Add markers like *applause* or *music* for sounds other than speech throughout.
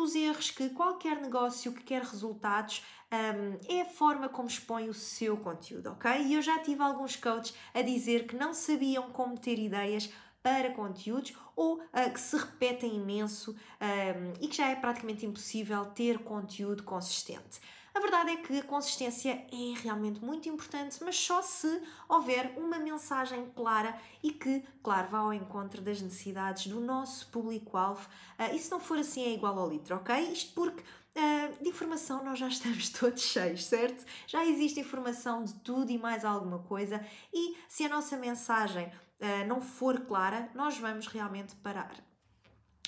dos erros que qualquer negócio que quer resultados um, é a forma como expõe o seu conteúdo, ok? E eu já tive alguns coaches a dizer que não sabiam como ter ideias para conteúdos ou uh, que se repetem imenso um, e que já é praticamente impossível ter conteúdo consistente. A verdade é que a consistência é realmente muito importante, mas só se houver uma mensagem clara e que, claro, vá ao encontro das necessidades do nosso público-alvo. Uh, e se não for assim, é igual ao litro, ok? Isto porque Uh, de informação nós já *laughs* estamos todos cheios, certo? Já existe informação de tudo e mais alguma coisa, e se a nossa mensagem uh, não for clara, nós vamos realmente parar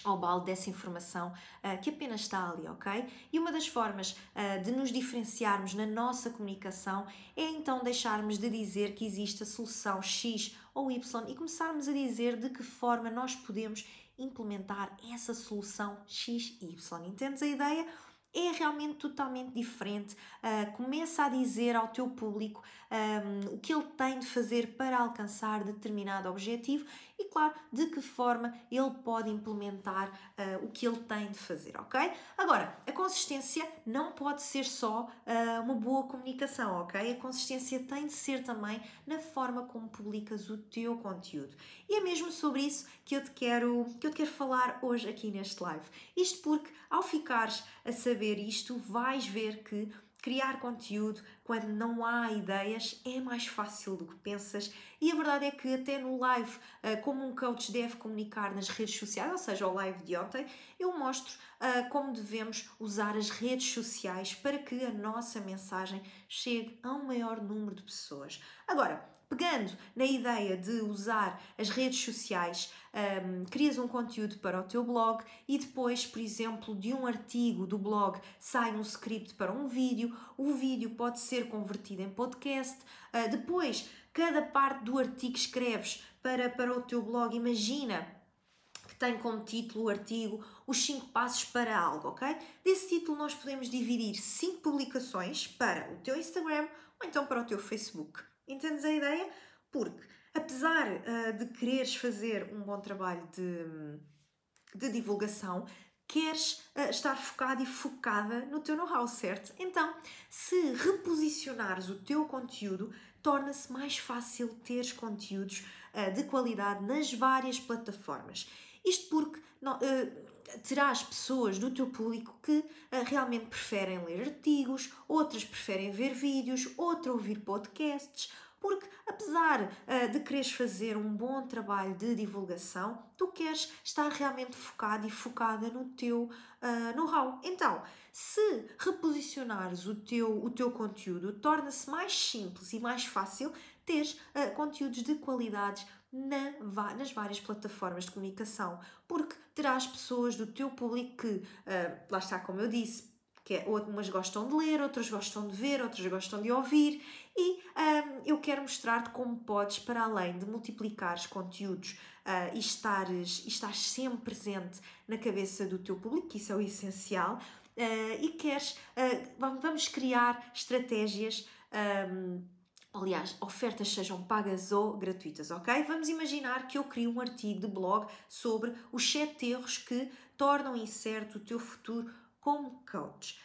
ao balde dessa informação uh, que apenas está ali, ok? E uma das formas uh, de nos diferenciarmos na nossa comunicação é então deixarmos de dizer que existe a solução X ou Y e começarmos a dizer de que forma nós podemos implementar essa solução X e Y. Entendes a ideia? É realmente totalmente diferente. Uh, começa a dizer ao teu público um, o que ele tem de fazer para alcançar determinado objetivo e, claro, de que forma ele pode implementar uh, o que ele tem de fazer, ok? Agora, a consistência não pode ser só uh, uma boa comunicação, ok? A consistência tem de ser também na forma como publicas o teu conteúdo. E é mesmo sobre isso que eu te quero, que eu te quero falar hoje aqui neste live. Isto porque, ao ficares a saber isto, vais ver que Criar conteúdo quando não há ideias é mais fácil do que pensas, e a verdade é que, até no live, eh, como um coach deve comunicar nas redes sociais, ou seja, o live de ontem, eu mostro eh, como devemos usar as redes sociais para que a nossa mensagem chegue a um maior número de pessoas. Agora, pegando na ideia de usar as redes sociais, um, crias um conteúdo para o teu blog e depois, por exemplo, de um artigo do blog sai um script para um vídeo, o vídeo pode ser convertido em podcast, uh, depois, cada parte do artigo escreves para, para o teu blog, imagina que tem como título o artigo Os 5 Passos para Algo, ok? Desse título nós podemos dividir 5 publicações para o teu Instagram ou então para o teu Facebook. Entendes a ideia? Porque, apesar uh, de quereres fazer um bom trabalho de, de divulgação, queres uh, estar focado e focada no teu know-how, certo? Então, se reposicionares o teu conteúdo, torna-se mais fácil teres conteúdos uh, de qualidade nas várias plataformas. Isto porque terás pessoas do teu público que uh, realmente preferem ler artigos, outras preferem ver vídeos, outra ouvir podcasts, porque apesar uh, de quereres fazer um bom trabalho de divulgação, tu queres estar realmente focado e focada no teu uh, know-how. Então, se reposicionares o teu, o teu conteúdo, torna-se mais simples e mais fácil teres uh, conteúdos de qualidade na, nas várias plataformas de comunicação, porque terás pessoas do teu público que, uh, lá está, como eu disse, que é, umas gostam de ler, outras gostam de ver, outras gostam de ouvir, e um, eu quero mostrar-te como podes, para além de multiplicares conteúdos uh, e, estares, e estares sempre presente na cabeça do teu público, que isso é o essencial, uh, e queres, uh, vamos criar estratégias. Um, aliás, ofertas sejam pagas ou gratuitas, ok? Vamos imaginar que eu crio um artigo de blog sobre os 7 erros que tornam incerto o teu futuro como coach.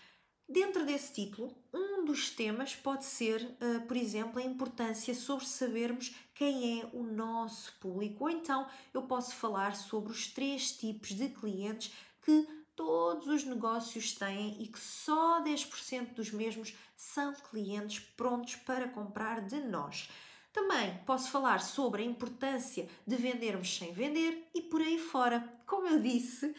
Dentro desse título, um dos temas pode ser, uh, por exemplo, a importância sobre sabermos quem é o nosso público, ou então eu posso falar sobre os três tipos de clientes que todos os negócios têm e que só 10% dos mesmos são clientes prontos para comprar de nós. Também posso falar sobre a importância de vendermos sem vender e por aí fora. Como eu disse uh,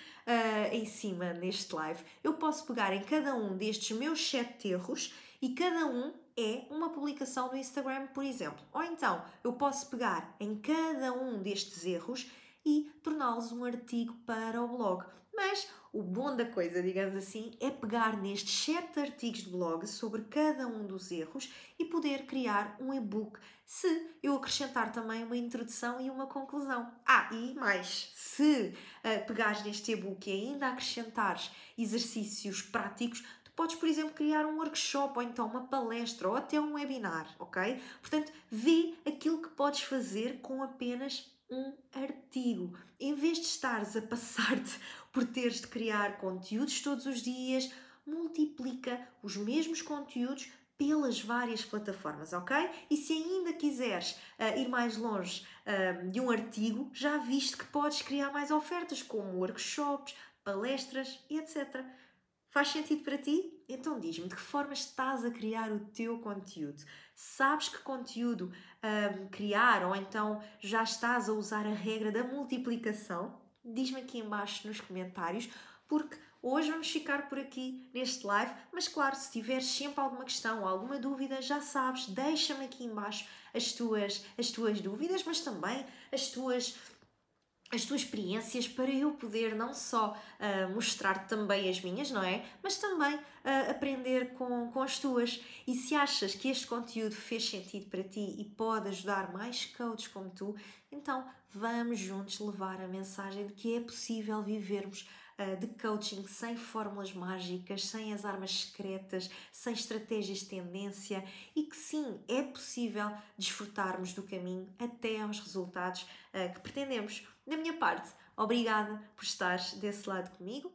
em cima neste live, eu posso pegar em cada um destes meus sete erros e cada um é uma publicação no Instagram, por exemplo. Ou então eu posso pegar em cada um destes erros e torná-los um artigo para o blog. Mas o bom da coisa, digamos assim, é pegar nestes sete artigos de blog sobre cada um dos erros e poder criar um e-book se eu acrescentar também uma introdução e uma conclusão. Ah, e mais, se uh, pegares neste e-book e ainda acrescentares exercícios práticos, podes, por exemplo, criar um workshop ou então uma palestra ou até um webinar, ok? Portanto, vê aquilo que podes fazer com apenas um artigo. Em vez de estares a passar-te *laughs* por teres de criar conteúdos todos os dias, multiplica os mesmos conteúdos pelas várias plataformas, ok? E se ainda quiseres uh, ir mais longe uh, de um artigo, já viste que podes criar mais ofertas, como workshops, palestras etc. Faz sentido para ti? Então diz-me de que forma estás a criar o teu conteúdo? Sabes que conteúdo um, criar ou então já estás a usar a regra da multiplicação? Diz-me aqui embaixo nos comentários, porque hoje vamos ficar por aqui neste live, mas claro, se tiveres sempre alguma questão ou alguma dúvida, já sabes, deixa-me aqui embaixo as tuas, as tuas dúvidas, mas também as tuas as tuas experiências para eu poder não só uh, mostrar também as minhas, não é? Mas também uh, aprender com, com as tuas. E se achas que este conteúdo fez sentido para ti e pode ajudar mais coaches como tu, então vamos juntos levar a mensagem de que é possível vivermos de coaching sem fórmulas mágicas, sem as armas secretas, sem estratégias de tendência e que sim, é possível desfrutarmos do caminho até aos resultados que pretendemos. Da minha parte, obrigada por estares desse lado comigo